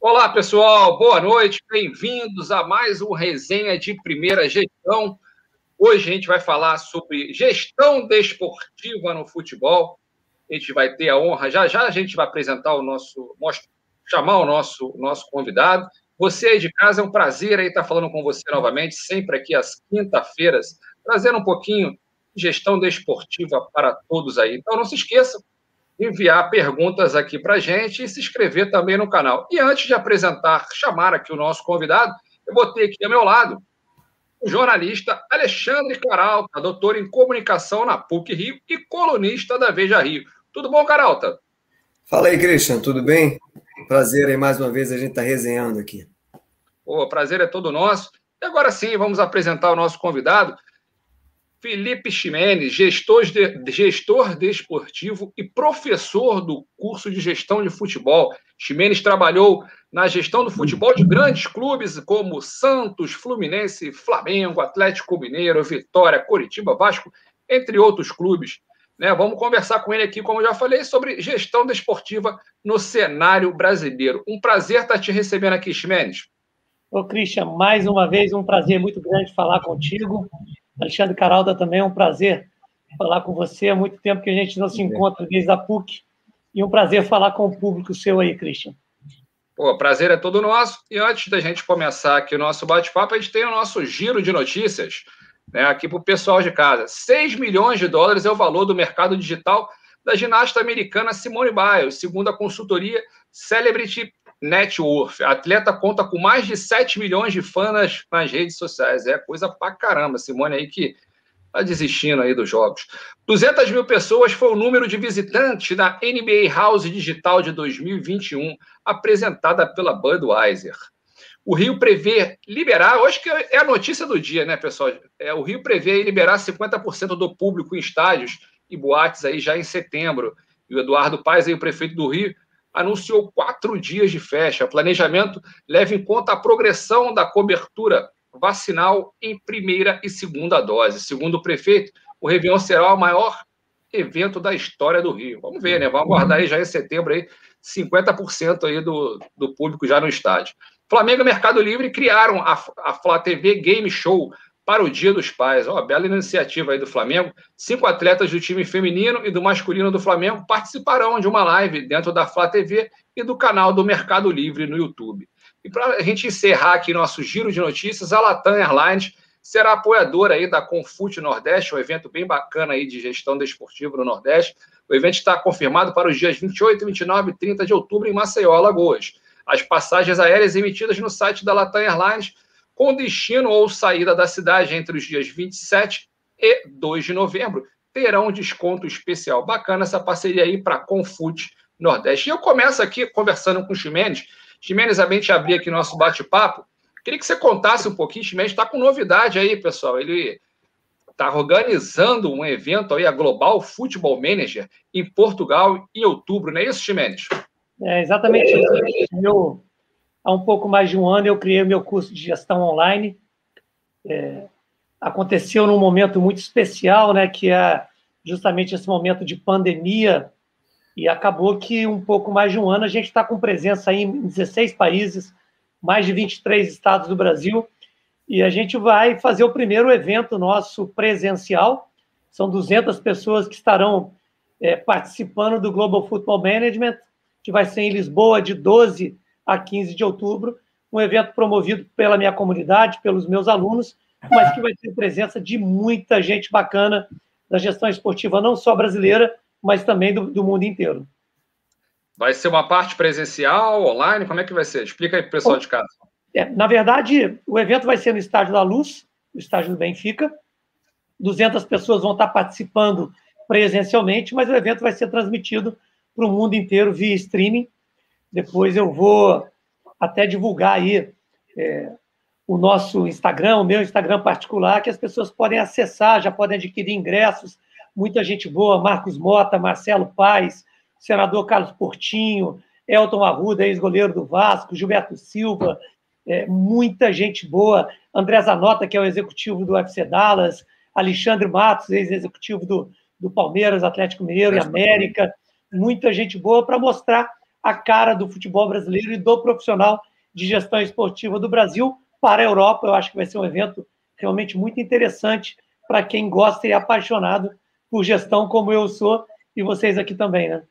Olá, pessoal, boa noite, bem-vindos a mais um Resenha de Primeira Gestão. Hoje a gente vai falar sobre gestão desportiva no futebol. A gente vai ter a honra, já já a gente vai apresentar o nosso, chamar o nosso, nosso convidado. Você aí de casa, é um prazer aí estar falando com você novamente, sempre aqui às quinta-feiras, trazendo um pouquinho de gestão desportiva para todos aí. Então não se esqueça, enviar perguntas aqui para a gente e se inscrever também no canal. E antes de apresentar, chamar aqui o nosso convidado, eu vou ter aqui ao meu lado o jornalista Alexandre Caralta, doutor em comunicação na PUC Rio e colunista da Veja Rio. Tudo bom, Caralta? Fala aí, Christian, tudo bem? Prazer aí mais uma vez a gente está resenhando aqui. O prazer é todo nosso. E agora sim, vamos apresentar o nosso convidado. Felipe Ximenes, gestor, de, gestor desportivo e professor do curso de gestão de futebol. Ximenes trabalhou na gestão do futebol de grandes clubes como Santos, Fluminense, Flamengo, Atlético Mineiro, Vitória, Coritiba, Vasco, entre outros clubes. Né? Vamos conversar com ele aqui, como eu já falei, sobre gestão desportiva no cenário brasileiro. Um prazer estar te recebendo aqui, Ximenes. Ô, Christian, mais uma vez um prazer muito grande falar contigo. Alexandre Caralda, também é um prazer falar com você. Há muito tempo que a gente não se encontra desde a PUC. E um prazer falar com o público seu aí, Christian. Pô, prazer é todo nosso. E antes da gente começar aqui o nosso bate-papo, a gente tem o nosso giro de notícias né, aqui para o pessoal de casa. 6 milhões de dólares é o valor do mercado digital da ginasta americana Simone Biles, segundo a consultoria Celebrity net worth. A atleta conta com mais de 7 milhões de fãs nas, redes sociais. É coisa pra caramba. Simone aí que tá desistindo aí dos jogos. 200 mil pessoas foi o número de visitantes da NBA House Digital de 2021, apresentada pela Budweiser. O Rio prevê liberar, hoje que é a notícia do dia, né, pessoal? É, o Rio prevê liberar 50% do público em estádios e boates aí já em setembro. E o Eduardo Paes, aí, o prefeito do Rio, anunciou quatro dias de festa. O planejamento leva em conta a progressão da cobertura vacinal em primeira e segunda dose. Segundo o prefeito, o Réveillon será o maior evento da história do Rio. Vamos ver, né? Vamos aguardar aí já em setembro aí 50% aí do, do público já no estádio. Flamengo e Mercado Livre criaram a, a Flá TV Game Show para o Dia dos Pais. Ó, bela iniciativa aí do Flamengo. Cinco atletas do time feminino e do masculino do Flamengo participarão de uma live dentro da Flá TV e do canal do Mercado Livre no YouTube. E para a gente encerrar aqui nosso giro de notícias, a Latam Airlines será apoiadora aí da Confute Nordeste, um evento bem bacana aí de gestão desportiva no Nordeste. O evento está confirmado para os dias 28, 29 e 30 de outubro em Maceió, Alagoas. As passagens aéreas emitidas no site da Latam Airlines com destino ou saída da cidade entre os dias 27 e 2 de novembro, terão um desconto especial. Bacana essa parceria aí para Confute Nordeste. E eu começo aqui conversando com o Ximenes. Ximenes, a gente abrir aqui nosso bate-papo. Queria que você contasse um pouquinho, Ximenes está com novidade aí, pessoal. Ele está organizando um evento aí, a Global Football Manager, em Portugal, em outubro, não é isso, Ximenes? É exatamente isso. Eu há um pouco mais de um ano eu criei meu curso de gestão online. É, aconteceu num momento muito especial, né, que é justamente esse momento de pandemia, e acabou que um pouco mais de um ano a gente está com presença em 16 países, mais de 23 estados do Brasil, e a gente vai fazer o primeiro evento nosso presencial. São 200 pessoas que estarão é, participando do Global Football Management, que vai ser em Lisboa de 12 a 15 de outubro, um evento promovido pela minha comunidade, pelos meus alunos, mas que vai ter presença de muita gente bacana da gestão esportiva, não só brasileira, mas também do, do mundo inteiro. Vai ser uma parte presencial, online? Como é que vai ser? Explica aí para o pessoal de casa. É, na verdade, o evento vai ser no Estádio da Luz, no estádio do Benfica. 200 pessoas vão estar participando presencialmente, mas o evento vai ser transmitido para o mundo inteiro via streaming. Depois eu vou até divulgar aí é, o nosso Instagram, o meu Instagram particular, que as pessoas podem acessar, já podem adquirir ingressos. Muita gente boa, Marcos Mota, Marcelo Paes, senador Carlos Portinho, Elton Arruda, ex-goleiro do Vasco, Gilberto Silva, é, muita gente boa, André Zanota, que é o executivo do UFC Dallas, Alexandre Matos, ex-executivo do, do Palmeiras, Atlético Mineiro e América, muita gente boa para mostrar a cara do futebol brasileiro e do profissional de gestão esportiva do Brasil para a Europa. Eu acho que vai ser um evento realmente muito interessante para quem gosta e é apaixonado por gestão, como eu sou, e vocês aqui também, né?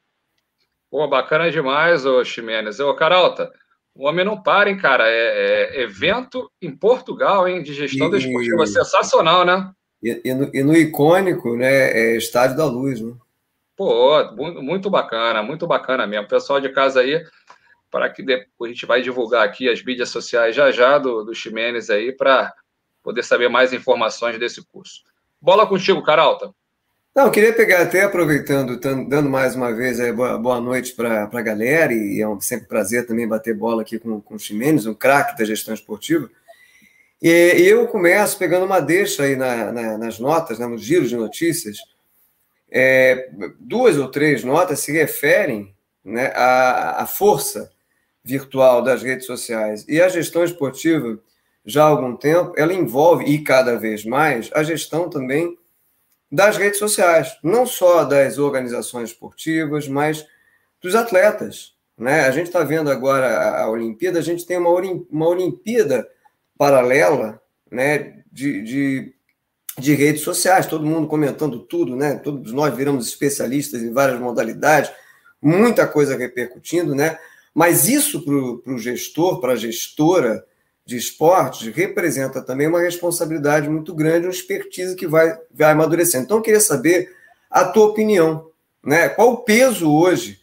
Pô, bacana demais, ô Ximenes. Ô, Caralta, o homem não para, hein, cara? É, é evento em Portugal, hein, de gestão e, desportiva. Sensacional, né? E, e, no, e, no, icônico, né, é Estádio da Luz, né? Pô, muito bacana, muito bacana mesmo. Pessoal de casa aí, para que depois a gente vai divulgar aqui as mídias sociais já já do, do Ximenes aí, para poder saber mais informações desse curso. Bola contigo, Caralta. Não, queria pegar até aproveitando, dando mais uma vez é, boa, boa noite para a galera, e é um sempre prazer também bater bola aqui com, com o Ximenes, um craque da gestão esportiva. E, eu começo pegando uma deixa aí na, na, nas notas, né, no giro de notícias. É, duas ou três notas se referem né, à, à força virtual das redes sociais. E a gestão esportiva, já há algum tempo, ela envolve, e cada vez mais, a gestão também das redes sociais, não só das organizações esportivas, mas dos atletas. Né? A gente está vendo agora a Olimpíada, a gente tem uma, uma Olimpíada paralela né, de, de, de, redes sociais, todo mundo comentando tudo, né? todos nós viramos especialistas em várias modalidades, muita coisa repercutindo, né? mas isso para o gestor, para a gestora, de esportes representa também uma responsabilidade muito grande, uma expertise que vai, vai amadurecendo. Então, eu queria saber a tua opinião. Né? Qual o peso hoje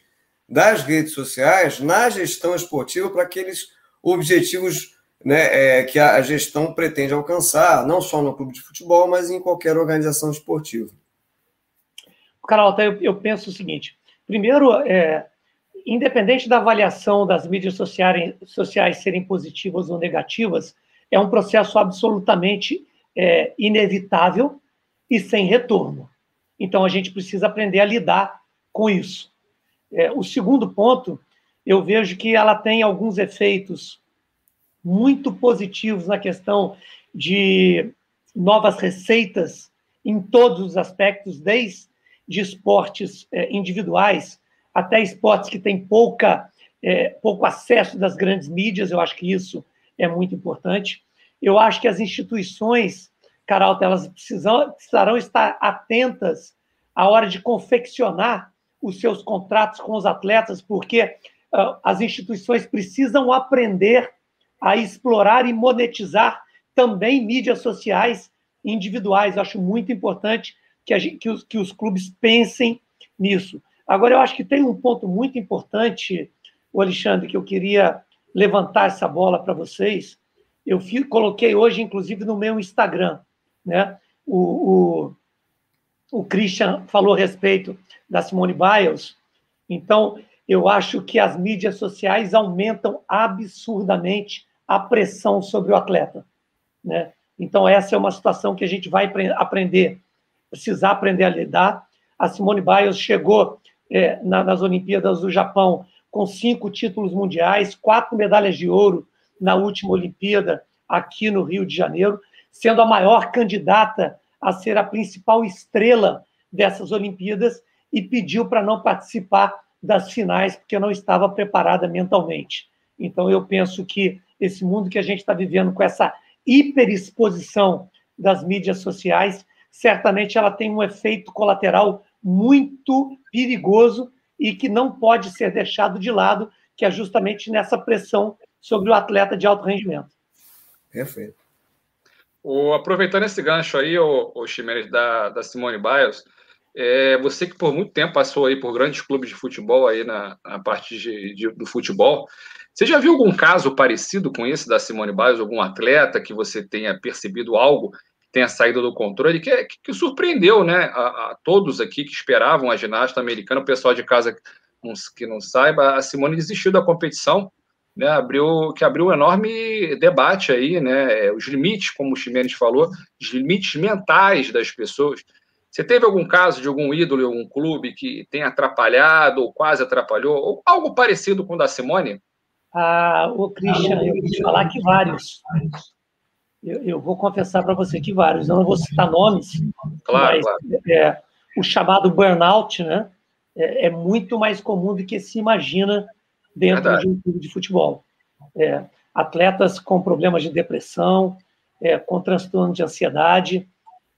das redes sociais na gestão esportiva para aqueles objetivos né, é, que a gestão pretende alcançar, não só no clube de futebol, mas em qualquer organização esportiva? Carol, eu, eu penso o seguinte: primeiro, é, independente da avaliação das mídias sociais, sociais serem positivas ou negativas, é um processo absolutamente é, inevitável e sem retorno. Então, a gente precisa aprender a lidar com isso. É, o segundo ponto, eu vejo que ela tem alguns efeitos muito positivos na questão de novas receitas em todos os aspectos, desde de esportes é, individuais até esportes que têm pouca, é, pouco acesso das grandes mídias, eu acho que isso é muito importante. Eu acho que as instituições, Caralto, elas precisam, precisarão estar atentas à hora de confeccionar os seus contratos com os atletas, porque uh, as instituições precisam aprender a explorar e monetizar também mídias sociais individuais. Eu acho muito importante que, gente, que, os, que os clubes pensem nisso. Agora, eu acho que tem um ponto muito importante, o Alexandre, que eu queria levantar essa bola para vocês. Eu coloquei hoje, inclusive, no meu Instagram. Né? O, o, o Christian falou a respeito da Simone Biles. Então, eu acho que as mídias sociais aumentam absurdamente a pressão sobre o atleta. Né? Então, essa é uma situação que a gente vai aprender, precisar aprender a lidar. A Simone Biles chegou é, na, nas Olimpíadas do Japão com cinco títulos mundiais, quatro medalhas de ouro na última Olimpíada aqui no Rio de Janeiro, sendo a maior candidata a ser a principal estrela dessas Olimpíadas e pediu para não participar das finais porque não estava preparada mentalmente. Então eu penso que esse mundo que a gente está vivendo com essa hiperexposição das mídias sociais, certamente ela tem um efeito colateral muito perigoso e que não pode ser deixado de lado, que é justamente nessa pressão sobre o atleta de alto rendimento. Perfeito. O, aproveitando esse gancho aí, o, o Chimenez, da, da Simone Biles, é, você que por muito tempo passou aí por grandes clubes de futebol aí na, na parte de, de, do futebol, você já viu algum caso parecido com esse da Simone Biles, algum atleta que você tenha percebido algo tenha saído do controle, que, que, que surpreendeu né, a, a, todos aqui que esperavam a ginasta americana, o pessoal de casa que não saiba, a Simone desistiu da competição, né, abriu, que abriu um enorme debate aí, né, os limites, como o Ximenes falou, os limites mentais das pessoas. Você teve algum caso de algum ídolo em algum clube que tenha atrapalhado ou quase atrapalhou, ou algo parecido com o da Simone? Ah, o Christian, eu vou te falar que vários eu, eu vou confessar para você que vários, eu não vou citar nomes, claro, mas claro. É, o chamado burnout né, é, é, muito mais comum do que se imagina dentro Verdade. de um clube de futebol. É, atletas com problemas de depressão, é, com transtorno de ansiedade.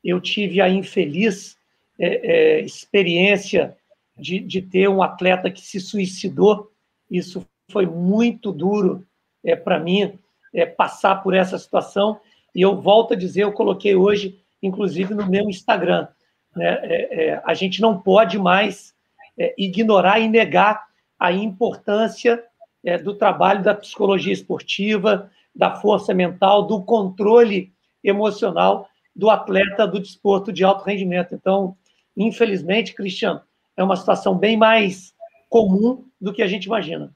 Eu tive a infeliz é, é, experiência de, de, ter um atleta que se suicidou. Isso foi muito duro é, para mim, é, passar por essa situação. E eu volto a dizer, eu coloquei hoje, inclusive, no meu Instagram. Né? É, a gente não pode mais ignorar e negar a importância é, do trabalho da psicologia esportiva, da força mental, do controle emocional do atleta do desporto de alto rendimento. Então, infelizmente, Cristiano, é uma situação bem mais comum do que a gente imagina.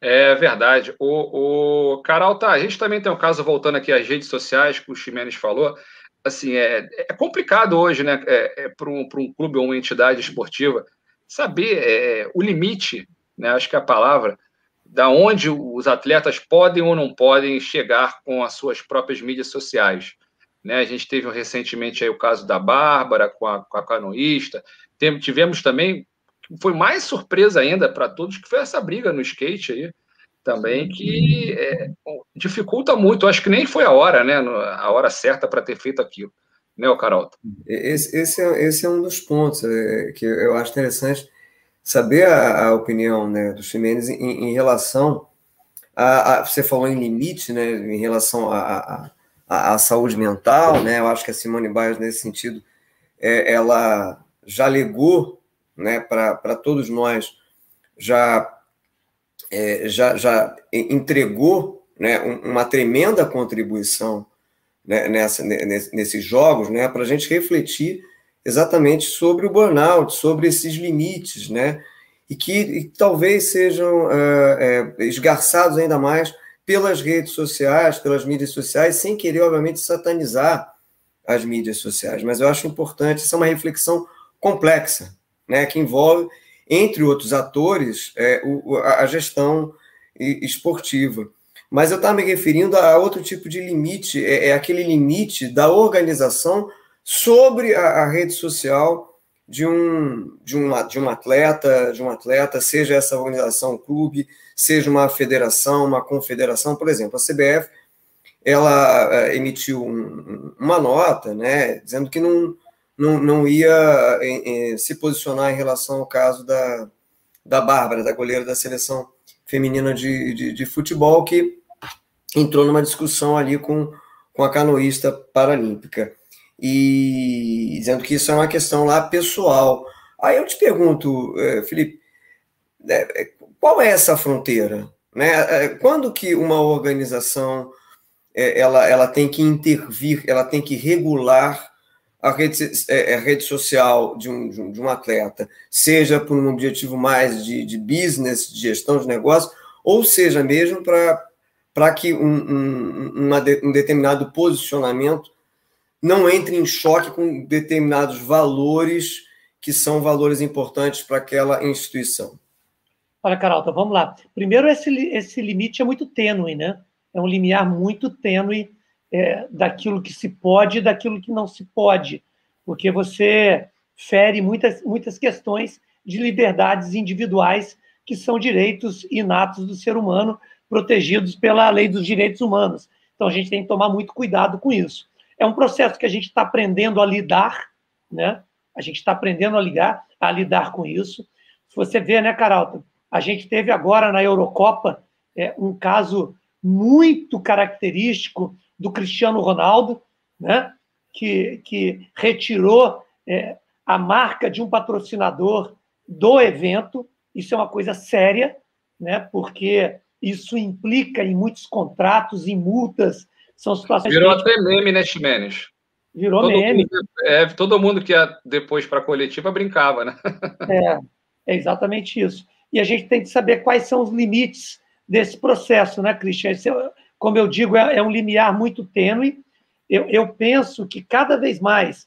É verdade. O, o Carol, tá, a gente também tem um caso, voltando aqui às redes sociais, que o Ximenes falou, assim, é, é complicado hoje, né, é, é para um, um clube ou uma entidade esportiva saber é, o limite, né, acho que é a palavra, da onde os atletas podem ou não podem chegar com as suas próprias mídias sociais. Né? A gente teve recentemente aí o caso da Bárbara com a, com a canoísta, tivemos também, foi mais surpresa ainda para todos, que foi essa briga no skate aí, também, que é, dificulta muito, acho que nem foi a hora, né, a hora certa para ter feito aquilo, né, Carol? Esse, esse, é, esse é um dos pontos é, que eu acho interessante, saber a, a opinião né, do Ximenes em, em relação a, a, Você falou em limite, né, em relação à a, a, saúde mental, né? Eu acho que a Simone Biles, nesse sentido, é, ela já legou né, para todos nós, já, é, já, já entregou né, uma tremenda contribuição né, nessa, nesses jogos, né, para a gente refletir exatamente sobre o burnout, sobre esses limites, né? E que e talvez sejam é, é, esgarçados ainda mais pelas redes sociais, pelas mídias sociais, sem querer, obviamente, satanizar as mídias sociais. Mas eu acho importante, essa é uma reflexão complexa, né? Que envolve, entre outros atores, é, o, a gestão esportiva. Mas eu estava me referindo a outro tipo de limite, é, é aquele limite da organização sobre a, a rede social de um, de, uma, de um atleta, de um atleta, seja essa organização um clube, seja uma federação, uma confederação, por exemplo, a CBF, ela eh, emitiu um, uma nota, né, dizendo que não, não, não ia em, em, se posicionar em relação ao caso da, da Bárbara, da goleira da seleção feminina de, de, de futebol, que entrou numa discussão ali com, com a canoísta paralímpica e dizendo que isso é uma questão lá pessoal. Aí eu te pergunto, eh, Felipe, qual é essa fronteira? Né? Quando que uma organização ela, ela tem que intervir, ela tem que regular a rede, a rede social de um, de um atleta, seja por um objetivo mais de, de business, de gestão de negócio, ou seja mesmo para que um, um, uma, um determinado posicionamento não entre em choque com determinados valores que são valores importantes para aquela instituição? Olha, Carol, então vamos lá. Primeiro, esse, esse limite é muito tênue, né? É um limiar muito tênue é, daquilo que se pode e daquilo que não se pode, porque você fere muitas, muitas questões de liberdades individuais que são direitos inatos do ser humano, protegidos pela lei dos direitos humanos. Então, a gente tem que tomar muito cuidado com isso. É um processo que a gente está aprendendo a lidar, né? A gente está aprendendo a ligar, a lidar com isso. Se você vê, né, Caralto, a gente teve agora na Eurocopa é, um caso muito característico do Cristiano Ronaldo, né? Que, que retirou é, a marca de um patrocinador do evento. Isso é uma coisa séria, né? Porque isso implica em muitos contratos, em multas, são situações. Virou até meme, né, Ximenes? Virou todo meme. Mundo, é, todo mundo que ia depois para a coletiva brincava, né? É, é exatamente isso. E a gente tem que saber quais são os limites desse processo, né, Cristian? É, como eu digo, é, é um limiar muito tênue. Eu, eu penso que cada vez mais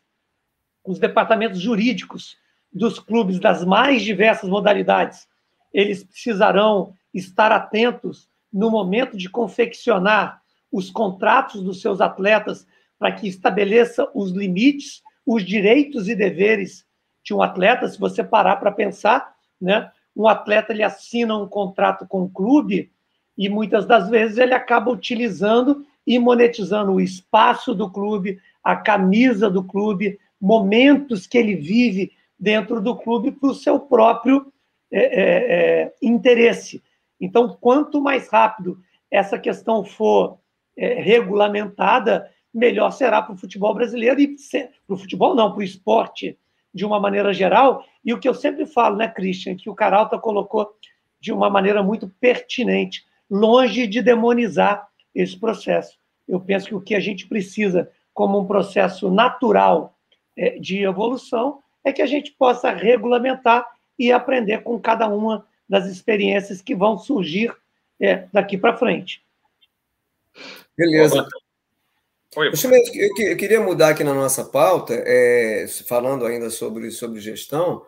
os departamentos jurídicos dos clubes das mais diversas modalidades, eles precisarão estar atentos no momento de confeccionar os contratos dos seus atletas para que estabeleça os limites, os direitos e deveres de um atleta. Se você parar para pensar, né, um atleta ele assina um contrato com o clube e muitas das vezes ele acaba utilizando e monetizando o espaço do clube, a camisa do clube, momentos que ele vive dentro do clube para o seu próprio é, é, é, interesse. Então, quanto mais rápido essa questão for é, regulamentada, melhor será para o futebol brasileiro e para o futebol não, para o esporte de uma maneira geral. E o que eu sempre falo, né, Christian, que o Caralta colocou de uma maneira muito pertinente, longe de demonizar esse processo. Eu penso que o que a gente precisa, como um processo natural é, de evolução, é que a gente possa regulamentar e aprender com cada uma das experiências que vão surgir é, daqui para frente. Beleza. Oi. Eu queria mudar aqui na nossa pauta, é, falando ainda sobre, sobre gestão.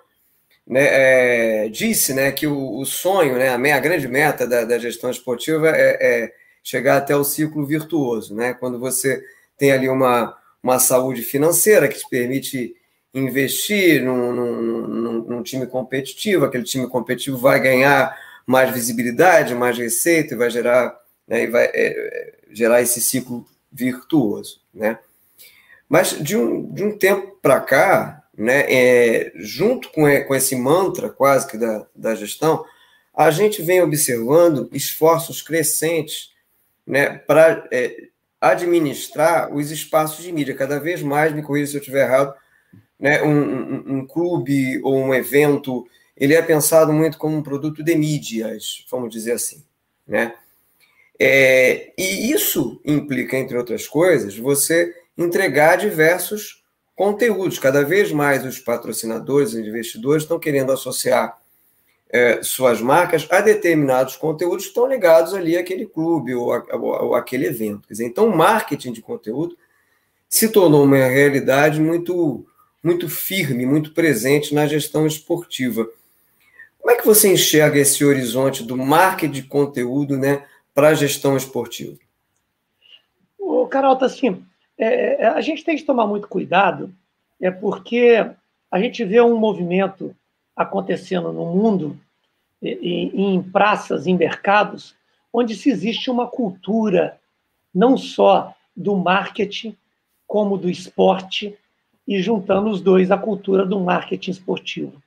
Né, é, disse né, que o, o, sonho, né, a, a grande meta da, da gestão esportiva é, é, chegar até o ciclo virtuoso, né, quando você tem ali uma, uma saúde financeira que te permite investir num, num, num, num time competitivo, aquele time competitivo vai ganhar mais visibilidade, mais receita e vai gerar, né, e vai é, é gerar esse ciclo virtuoso, né? Mas de um, de um tempo para cá, né, é, junto com, com esse mantra quase que da, da gestão, a gente vem observando esforços crescentes né, para é, administrar os espaços de mídia. Cada vez mais, me corrija se eu estiver errado, né, um, um, um, clube ou um evento, ele é pensado muito como um produto de mídias, vamos dizer assim. Né? É, e isso implica, entre outras coisas, você entregar diversos conteúdos. Cada vez mais os patrocinadores e investidores estão querendo associar é, suas marcas a determinados conteúdos que estão ligados ali àquele clube ou, a, ou, àquele evento. Dizer, então, o marketing de conteúdo se tornou uma realidade muito, muito firme, muito presente na gestão esportiva. Como é que você enxerga esse horizonte do marketing de conteúdo né, para a gestão esportiva? O Carol, tá assim, é, é, a gente tem que tomar muito cuidado, é porque a gente vê um movimento acontecendo no mundo, em, em praças, em mercados, onde se existe uma cultura não só do marketing, como do esporte, e juntando os dois, a cultura do marketing esportivo.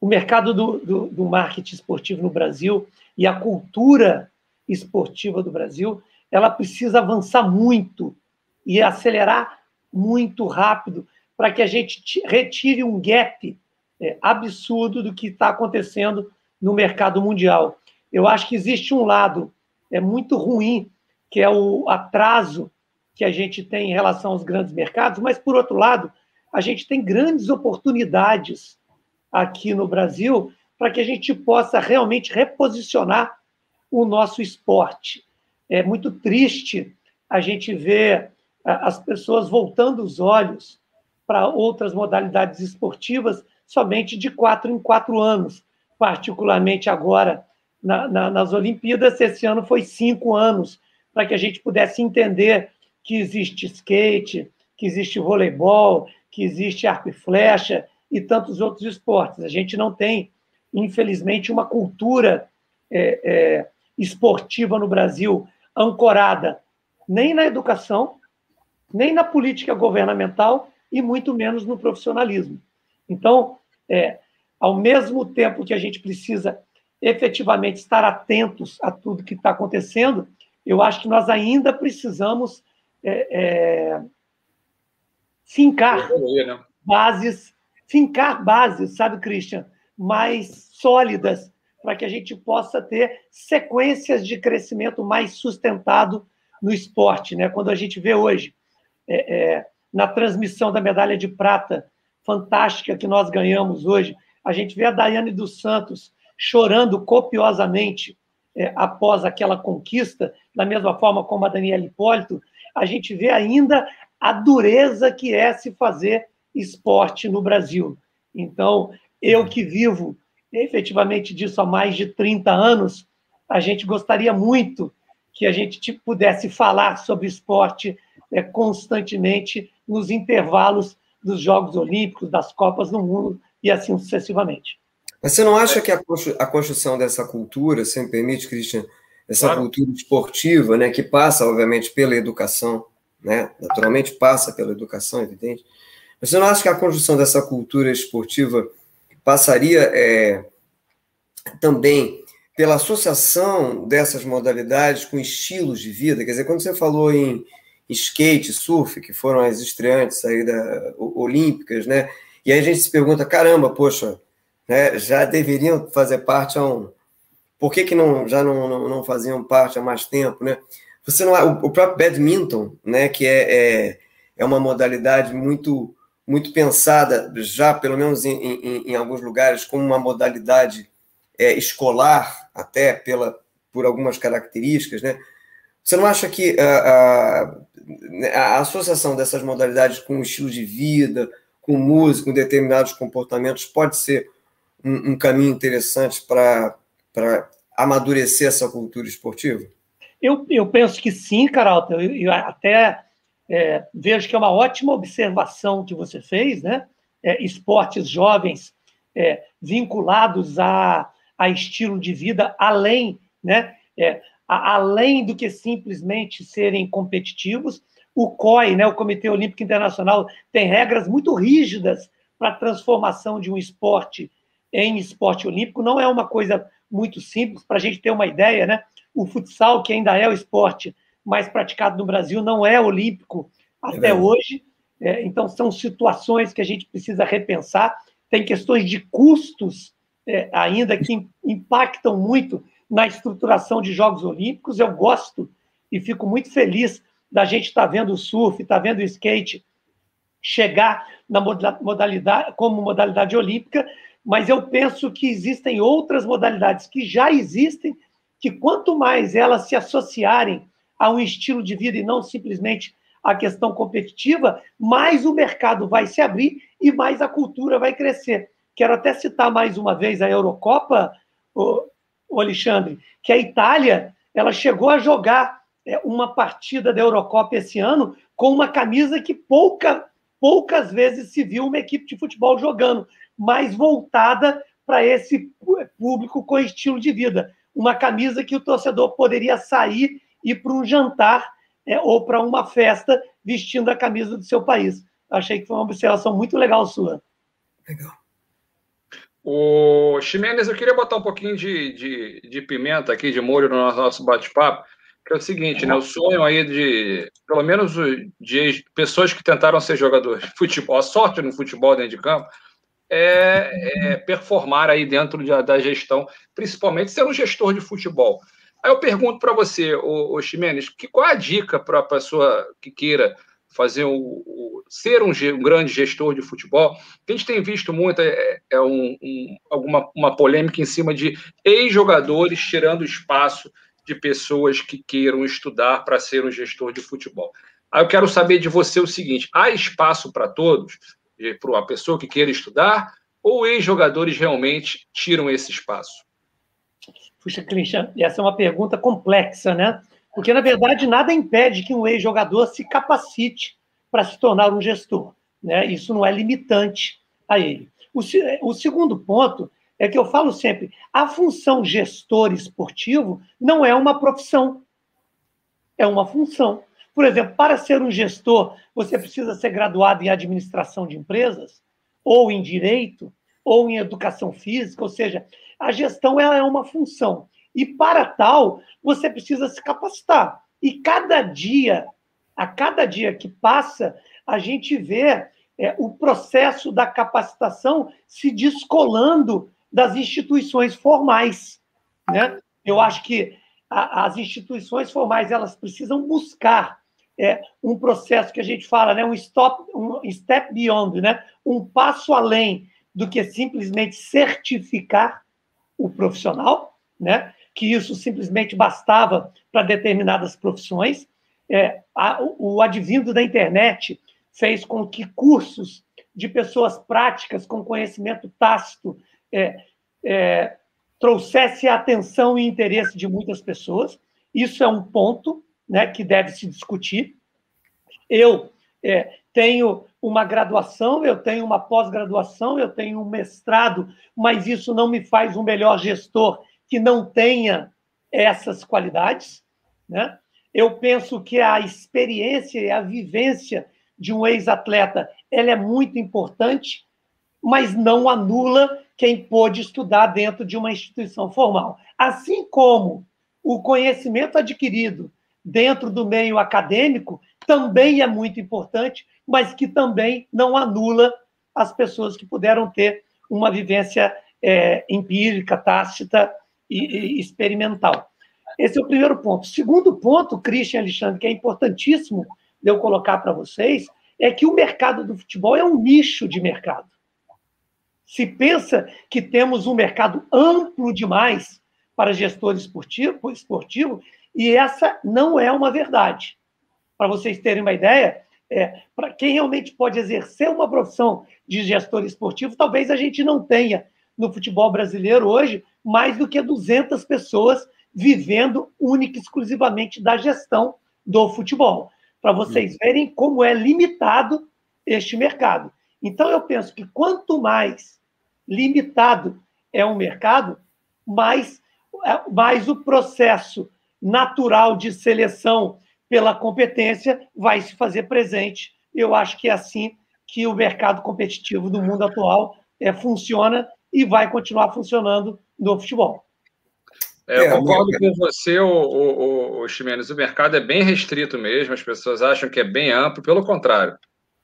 O mercado do, do, do marketing esportivo no Brasil e a cultura esportiva do Brasil, ela precisa avançar muito e acelerar muito rápido para que a gente retire um gap é, absurdo do que está acontecendo no mercado mundial. Eu acho que existe um lado é muito ruim, que é o atraso que a gente tem em relação aos grandes mercados, mas, por outro lado, a gente tem grandes oportunidades aqui no Brasil para que a gente possa realmente reposicionar o nosso esporte. É muito triste a gente ver as pessoas voltando os olhos para outras modalidades esportivas somente de quatro em quatro anos, particularmente agora na, na, nas Olimpíadas. Esse ano foi cinco anos, para que a gente pudesse entender que existe skate, que existe voleibol, que existe arco e flecha e tantos outros esportes. A gente não tem, infelizmente, uma cultura é, é, esportiva no Brasil ancorada nem na educação, nem na política governamental e muito menos no profissionalismo. Então, é, ao mesmo tempo que a gente precisa efetivamente estar atentos a tudo que está acontecendo, eu acho que nós ainda precisamos é, é, fincar né? bases, fincar bases, sabe, Christian, mais sólidas para que a gente possa ter sequências de crescimento mais sustentado no esporte. Né? Quando a gente vê hoje, é, é, na transmissão da medalha de prata fantástica que nós ganhamos hoje, a gente vê a Daiane dos Santos chorando copiosamente é, após aquela conquista, da mesma forma como a Daniela Hipólito, a gente vê ainda a dureza que é se fazer esporte no Brasil. Então, eu que vivo efetivamente disso há mais de 30 anos, a gente gostaria muito que a gente tipo, pudesse falar sobre esporte é, constantemente nos intervalos dos Jogos Olímpicos, das Copas no mundo e assim sucessivamente. Mas você não acha que a construção dessa cultura, se me permite, Christian, essa claro. cultura esportiva, né, que passa, obviamente, pela educação, né, naturalmente passa pela educação, evidente, mas você não acha que a construção dessa cultura esportiva passaria é, também pela associação dessas modalidades com estilos de vida? Quer dizer, quando você falou em skate, surf, que foram as estreantes aí da, olímpicas, né? E aí a gente se pergunta, caramba, poxa, né, já deveriam fazer parte há um... Por que, que não, já não, não, não faziam parte há mais tempo, né? Você não, o, próprio badminton, né, que é, é, é uma modalidade muito muito pensada já, pelo menos em, em, em alguns lugares, como uma modalidade é, escolar, até pela, por algumas características, né? Você não acha que a, a, a associação dessas modalidades com o estilo de vida, com música, com determinados comportamentos, pode ser um, um caminho interessante para amadurecer essa cultura esportiva? Eu, eu penso que sim, Carol. Eu, eu até é, vejo que é uma ótima observação que você fez, né? É, esportes jovens é, vinculados a, a estilo de vida além, né? É, a, além do que simplesmente serem competitivos. O COI, né, o Comitê Olímpico Internacional, tem regras muito rígidas para a transformação de um esporte em esporte olímpico. Não é uma coisa muito simples, para a gente ter uma ideia, né? O futsal, que ainda é o esporte mais praticado no Brasil, não é olímpico até é hoje. É, então, são situações que a gente precisa repensar. Tem questões de custos é, ainda que impactam muito na estruturação de Jogos Olímpicos. Eu gosto e fico muito feliz da gente estar tá vendo o surf, estar tá vendo o skate chegar na modalidade como modalidade olímpica, mas eu penso que existem outras modalidades que já existem, que quanto mais elas se associarem a um estilo de vida e não simplesmente a questão competitiva, mais o mercado vai se abrir e mais a cultura vai crescer. Quero até citar mais uma vez a Eurocopa, o, Alexandre, que a Itália ela chegou a jogar é, uma partida da Eurocopa esse ano com uma camisa que pouca, poucas vezes se viu uma equipe de futebol jogando, mais voltada para esse público com estilo de vida. Uma camisa que o torcedor poderia sair ir para um jantar é, ou para uma festa vestindo a camisa do seu país. Achei que foi uma observação muito legal sua. Legal. O Ximenes, eu queria botar um pouquinho de, de, de pimenta aqui, de molho no nosso bate-papo, que é o seguinte, né? O sonho aí de, pelo menos de pessoas que tentaram ser jogadores de futebol, a sorte no futebol dentro de campo, é, é performar aí dentro de, da gestão, principalmente ser um gestor de futebol. Aí eu pergunto para você, o, o Ximenes, que, qual a dica para a pessoa que queira fazer o, o ser um, um, grande gestor de futebol? A gente tem visto muito é, é um, um, alguma uma polêmica em cima de ex-jogadores tirando espaço de pessoas que queiram estudar para ser um gestor de futebol. Aí eu quero saber de você o seguinte: há espaço para todos, para a pessoa que queira estudar, ou ex-jogadores realmente tiram esse espaço? Puxa, Christian, essa é uma pergunta complexa, né? Porque, na verdade, nada impede que um ex-jogador se capacite para se tornar um gestor. Né? Isso não é limitante a ele. O, o segundo ponto é que eu falo sempre: a função gestor esportivo não é uma profissão, é uma função. Por exemplo, para ser um gestor, você precisa ser graduado em administração de empresas, ou em direito, ou em educação física, ou seja, a gestão ela é uma função. E para tal, você precisa se capacitar. E cada dia, a cada dia que passa, a gente vê é, o processo da capacitação se descolando das instituições formais. Né? Eu acho que a, as instituições formais elas precisam buscar é, um processo que a gente fala, né, um, stop, um step beyond, né, um passo além do que simplesmente certificar o profissional, né? Que isso simplesmente bastava para determinadas profissões. É, a, o advindo da internet fez com que cursos de pessoas práticas com conhecimento tácito é, é, trouxesse a atenção e interesse de muitas pessoas. Isso é um ponto né, que deve se discutir. Eu é, tenho uma graduação, eu tenho uma pós-graduação, eu tenho um mestrado, mas isso não me faz um melhor gestor que não tenha essas qualidades. Né? Eu penso que a experiência e a vivência de um ex-atleta ela é muito importante, mas não anula quem pôde estudar dentro de uma instituição formal. Assim como o conhecimento adquirido dentro do meio acadêmico também é muito importante, mas que também não anula as pessoas que puderam ter uma vivência é, empírica, tácita e, e, experimental. Esse é o primeiro ponto. Segundo ponto, Christian Alexandre, que é importantíssimo de eu colocar para vocês, é que o mercado do futebol é um nicho de mercado. Se pensa que temos um mercado amplo demais para gestor esportivo, esportivo e essa não é uma verdade. Para vocês terem uma ideia, é, para quem realmente pode exercer uma profissão de gestor esportivo, talvez a gente não tenha no futebol brasileiro hoje mais do que 200 pessoas vivendo única e exclusivamente da gestão do futebol, para vocês verem como é limitado este mercado. Então, eu penso que quanto mais limitado é um mercado, mais é, mas o processo natural de seleção pela competência vai se fazer presente. Eu acho que é assim que o mercado competitivo do mundo atual é, funciona e vai continuar funcionando no futebol. É, eu concordo com você, o, o, o, Ximenes. O mercado é bem restrito mesmo, as pessoas acham que é bem amplo, pelo contrário.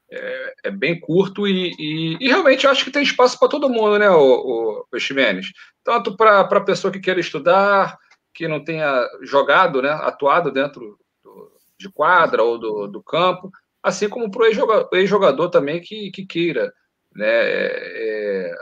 É, é bem curto e, e, e, realmente eu acho que tem espaço para todo mundo, né, o, o, o Ximenes? Tanto para a pessoa que queira estudar, que não tenha jogado, né, atuado dentro do, de quadra ou do, do campo, assim como para o ex-jogador também que, que queira né, é, é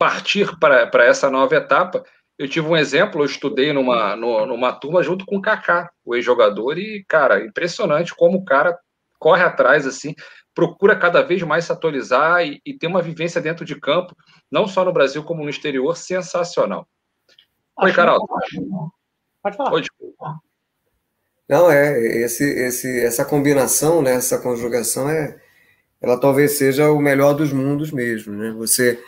partir para essa nova etapa. Eu tive um exemplo, eu estudei numa, numa turma junto com o Kaká, o ex-jogador, e, cara, impressionante como o cara corre atrás, assim, procura cada vez mais se atualizar e, e ter uma vivência dentro de campo, não só no Brasil como no exterior, sensacional. Oi, Carol. Pode falar. Oi, não, é, esse, esse, essa combinação, né, essa conjugação, é, ela talvez seja o melhor dos mundos mesmo, né? Você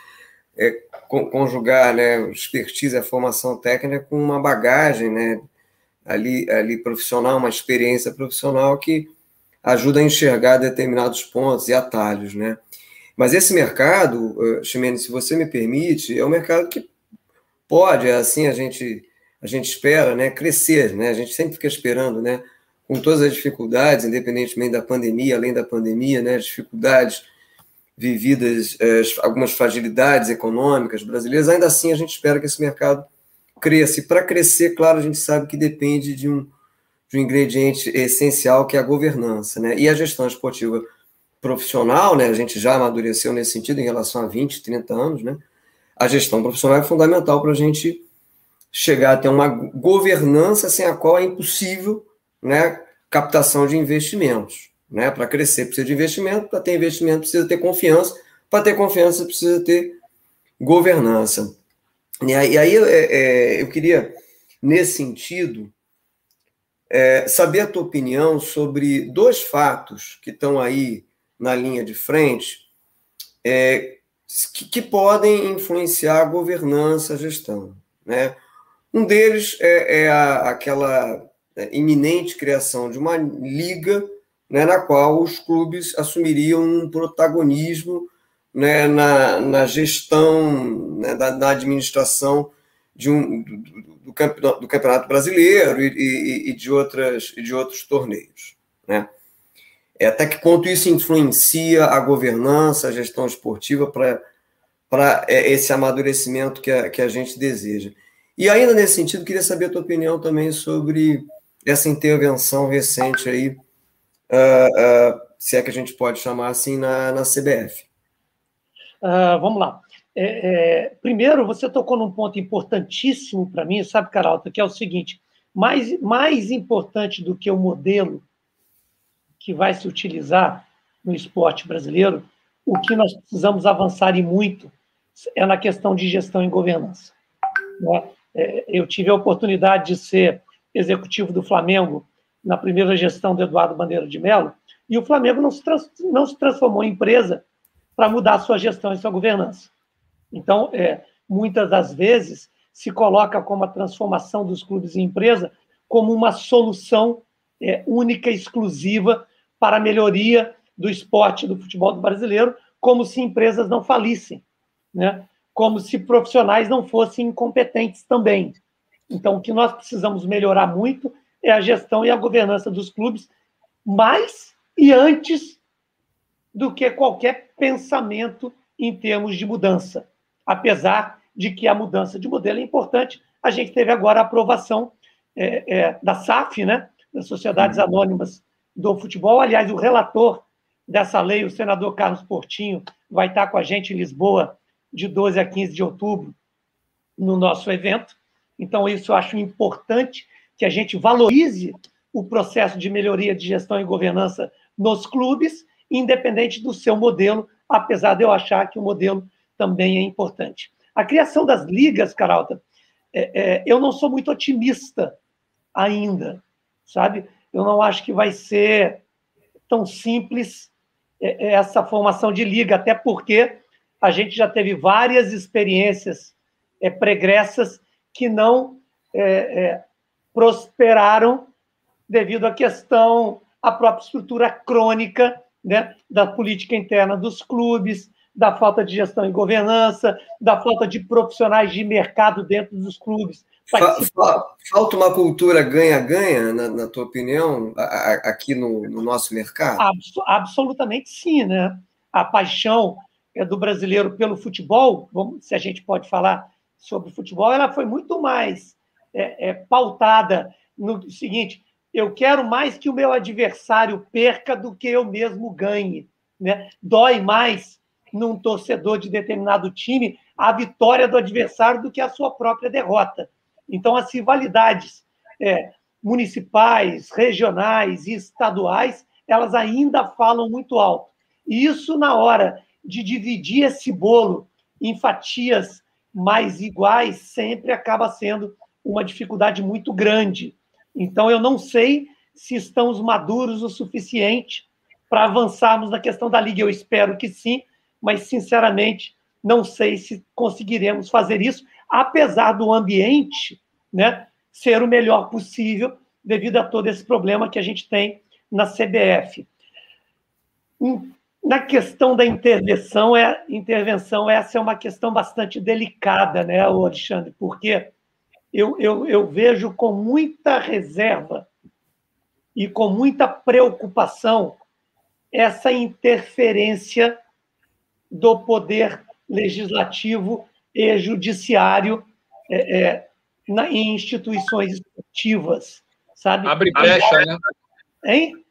é, conjugar, né, expertise, a formação técnica com uma bagagem, né, ali, ali profissional, uma experiência profissional que ajuda a enxergar determinados pontos e atalhos, né? Mas esse mercado, Ximene, se você me permite, é um mercado que pode, assim, a gente a gente espera, né, crescer, né? A gente sempre fica esperando, né, com todas as dificuldades, independentemente da pandemia, além da pandemia, né, dificuldades vividas, eh, algumas fragilidades econômicas brasileiras, ainda assim a gente espera que esse mercado cresça. E para crescer, claro, a gente sabe que depende de um, de um ingrediente essencial que é a governança, né? E a gestão esportiva profissional, né? A gente já amadureceu nesse sentido em relação a 20, 30 anos, né? A gestão profissional é fundamental para a gente chegar a ter uma governança sem a qual é impossível né, captação de investimentos. Né? Para crescer precisa de investimento, para ter investimento precisa ter confiança, para ter confiança precisa ter governança. E aí, é, é, eu queria, nesse sentido, é, saber a tua opinião sobre dois fatos que estão aí na linha de frente é, que, que, podem influenciar a governança, a gestão. Né? Um deles é, é a, aquela é, iminente criação de uma liga né, na qual os clubes assumiriam um protagonismo né, na, na gestão, né, da, da, administração de um, do, do, campeonato, brasileiro e, e, e, de, outras, de outros torneios. Né? É, até que ponto isso influencia a governança, a gestão esportiva para é, esse amadurecimento que a, que a gente deseja. E ainda nesse sentido, queria saber a tua opinião também sobre essa intervenção recente aí, uh, uh, se é que a gente pode chamar assim, na, na CBF. Uh, ah, vamos lá. É, é, primeiro, você tocou num ponto importantíssimo para mim, sabe, Caralto, que é o seguinte: mais, mais importante do que o modelo que vai se utilizar no esporte brasileiro, o que nós precisamos avançar e muito é na questão de gestão e governança. Né? É, eu tive a oportunidade de ser executivo do Flamengo na primeira gestão do Eduardo Bandeira de Mello, E o Flamengo não se, trans, não se transformou em empresa para mudar sua gestão e sua governança. Então, é, muitas das vezes, se coloca como a transformação dos clubes em empresa como uma solução é, única exclusiva para a melhoria do esporte do futebol brasileiro, como se empresas não falissem, né? como se profissionais não fossem incompetentes também. Então, o que nós precisamos melhorar muito é a gestão e a governança dos clubes, mais e antes do que qualquer pensamento em termos de mudança. Apesar de que a mudança de modelo é importante, a gente teve agora a aprovação é, é, da SAF, né, das Sociedades uhum. Anônimas do Futebol. Aliás, o relator dessa lei, o senador Carlos Portinho, vai estar com a gente em Lisboa de 12 a 15 de outubro no nosso evento. Então, isso eu acho importante que a gente valorize o processo de melhoria de gestão e governança nos clubes, independente do seu modelo, apesar de eu achar que o modelo também é importante. A criação das ligas, Caralta, é, é, eu não sou muito otimista ainda, sabe? Eu não acho que vai ser tão simples é, é, essa formação de liga, até porque a gente já teve várias experiências é, pregressas que não é, prosperaram devido à questão, à própria estrutura crônica né, da política interna dos clubes, da falta de gestão e governança, da falta de profissionais de mercado dentro dos clubes. Falta uma cultura ganha-ganha, na, na, tua opinião, aqui no, no nosso mercado? Abs absolutamente sim, né? A paixão é, do brasileiro pelo futebol, se a gente pode falar sobre futebol, ela foi muito mais é, é, pautada no seguinte: eu quero mais que o meu adversário perca do que eu mesmo ganhe. Né? Dói mais num torcedor de determinado time a vitória do adversário do que a sua própria derrota. Então, as rivalidades é, municipais, regionais e estaduais, elas ainda falam muito alto. E isso, na hora de dividir esse bolo em fatias mais iguais, sempre acaba sendo uma dificuldade muito grande. Então, eu não sei se estamos maduros o suficiente para avançarmos na questão da liga. Eu espero que sim, mas, sinceramente, não sei se conseguiremos fazer isso, apesar do ambiente né, ser o melhor possível, devido a todo esse problema que a gente tem na CBF. Na questão da intervenção, é, intervenção, essa é uma questão bastante delicada, né, Alexandre? Porque eu, eu, eu vejo com muita reserva e com muita preocupação essa interferência do poder legislativo e judiciário é, é, na, em instituições esportivas, sabe? Abre brecha, né? Hein?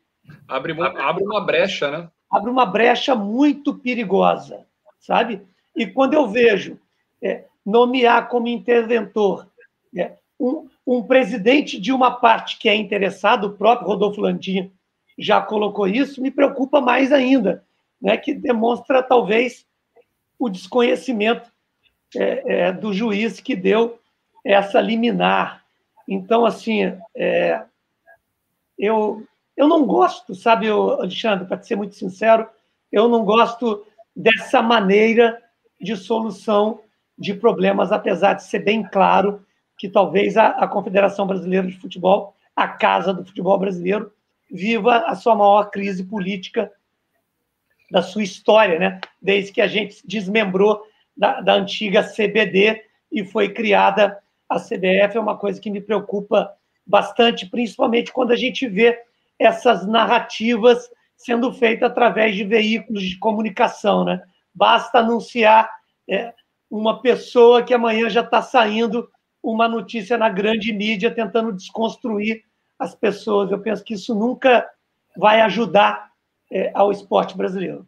Abre, abre uma brecha, né? Abre uma brecha muito perigosa, sabe? E quando eu vejo é, nomear como interventor é, um, um, presidente de uma parte que é interessado, o próprio Rodolfo Landim já colocou isso, me preocupa mais ainda, né, que demonstra talvez o desconhecimento é, é, do juiz que deu essa liminar. Então, assim, é, eu, eu não gosto, sabe, Alexandre, para ser muito sincero, eu não gosto dessa maneira de solução de problemas, apesar de ser bem claro que talvez a, a Confederação Brasileira de Futebol, a casa do futebol brasileiro, viva a sua maior crise política da sua história, né? Desde que a gente desmembrou da, da antiga CBD e foi criada a CBF, é uma coisa que me preocupa bastante, principalmente quando a gente vê essas narrativas sendo feitas através de veículos de comunicação, né? Basta anunciar é, uma pessoa que amanhã já está saindo uma notícia na grande mídia tentando desconstruir as pessoas. Eu penso que isso nunca vai ajudar é, ao esporte brasileiro.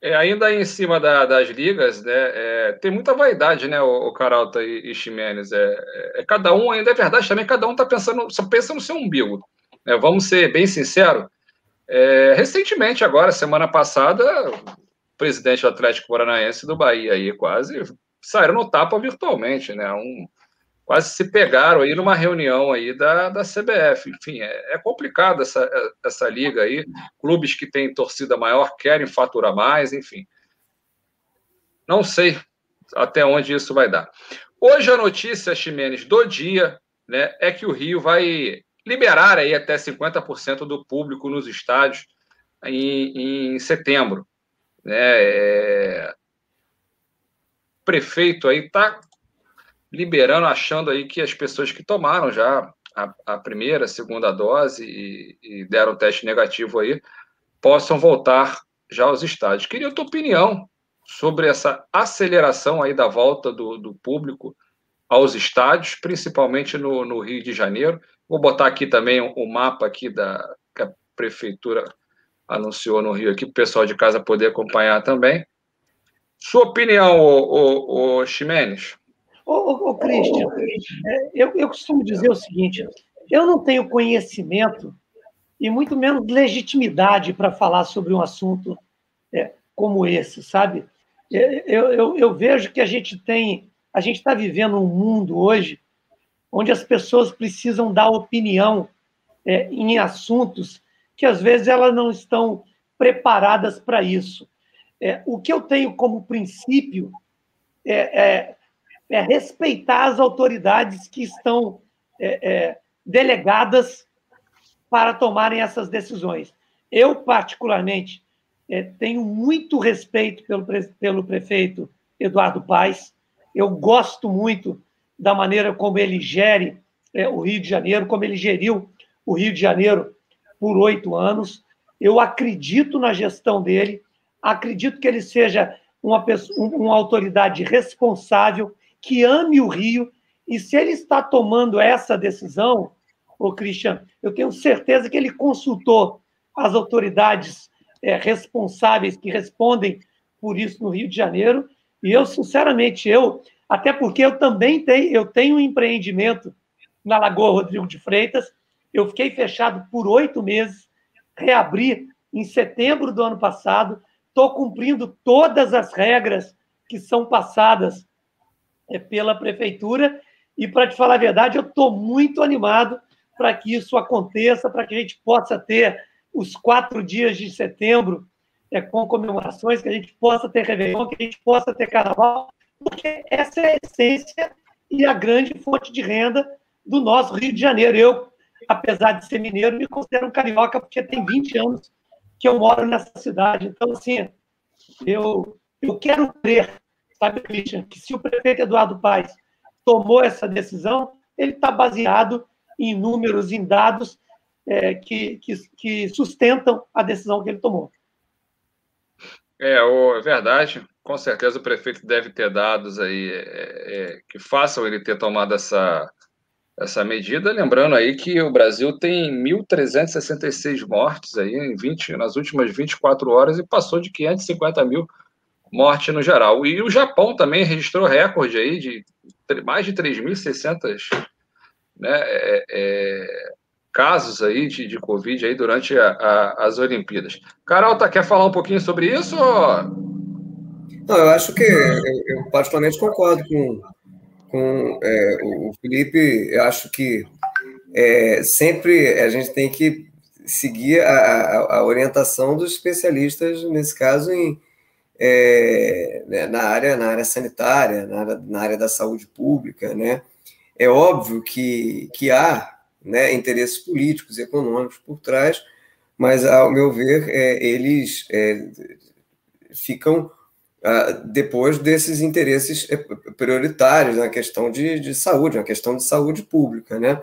É, ainda em cima da, das ligas, né, é, tem muita vaidade, né, o, o Caralta e, e Ximenes. É, é, é, cada um, ainda é verdade também, cada um está pensando, só pensa no seu umbigo. Né, vamos ser bem sinceros. É, recentemente, agora, semana passada, o presidente do Atlético Paranaense do Bahia aí quase saíram no tapa virtualmente, né? Um, quase se pegaram aí numa reunião aí da, da CBF. Enfim, é, é complicado essa, essa liga aí. Clubes que têm torcida maior querem faturar mais, enfim. Não sei até onde isso vai dar. Hoje a notícia, Ximenes, do dia, né, é que o Rio vai liberar aí até 50% do público nos estádios em, em setembro. Né? É... O prefeito aí está liberando, achando aí que as pessoas que tomaram já a, a primeira, a segunda dose e, e, deram teste negativo aí, possam voltar já aos estádios. Queria a tua opinião sobre essa aceleração aí da volta do, do público aos estádios, principalmente no, no, Rio de Janeiro. Vou botar aqui também o, mapa aqui da que a prefeitura anunciou no Rio aqui para o pessoal de casa poder acompanhar também. Sua opinião, o, o, o Ximenes? Ô, ô, ô é, eu, eu costumo dizer o seguinte: eu não tenho conhecimento e muito menos legitimidade para falar sobre um assunto é, como esse, sabe? É, eu, eu, eu, vejo que a gente tem, a gente está vivendo um mundo hoje onde as pessoas precisam dar opinião é, em assuntos que às vezes elas não estão preparadas para isso. É, o que eu tenho como princípio é, é respeitar as autoridades que estão é, é, delegadas para tomarem essas decisões. Eu, particularmente, é, tenho muito respeito pelo, pelo prefeito Eduardo Paes. Eu gosto muito da maneira como ele gere é, o Rio de Janeiro, como ele geriu o Rio de Janeiro por oito anos. Eu acredito na gestão dele, acredito que ele seja uma, pessoa, uma autoridade responsável que ame o Rio. E se ele está tomando essa decisão, o Christian, eu tenho certeza que ele consultou as autoridades é, responsáveis que respondem por isso no Rio de Janeiro. E eu, sinceramente, eu, até porque eu também tenho, eu tenho um empreendimento na Lagoa Rodrigo de Freitas. Eu fiquei fechado por oito meses, reabri em setembro do ano passado. Estou cumprindo todas as regras que são passadas pela prefeitura. E, para te falar a verdade, eu estou muito animado para que isso aconteça, para que a gente possa ter os quatro dias de setembro é, com comemorações, que a gente possa ter Réveillon, que a gente possa ter Carnaval, porque essa é a essência e a grande fonte de renda do nosso Rio de Janeiro. Eu, apesar de ser mineiro, me considero um carioca, porque tem 20 anos que eu moro nessa cidade. Então, assim, eu, eu quero crer sabe, Christian, que se o prefeito Eduardo Paes tomou essa decisão, ele está baseado em números, em dados é, que, que, que, sustentam a decisão que ele tomou. É, é verdade. Com certeza o prefeito deve ter dados aí é, é, que façam ele ter tomado essa, essa medida. Lembrando aí que o Brasil tem 1.366 mortes aí em 20, nas últimas 24 horas e passou de 550 mil morte no geral. E o Japão também registrou recorde aí de mais de 3.600 né, é, é, casos aí de, de Covid aí durante a, a, as Olimpíadas. Carol, tá, quer falar um pouquinho sobre isso? Não, eu acho que eu, eu particularmente concordo com, com é, o Felipe. Eu acho que é, sempre a gente tem que seguir a, a, orientação dos especialistas, nesse caso, em é, né, na, área, na área sanitária, na área, na área da saúde pública. Né? É óbvio que, que há né, interesses políticos e econômicos por trás, mas, ao meu ver, é, eles é, ficam ah, depois desses interesses é, prioritários na questão de, de saúde, na questão de saúde pública. Né?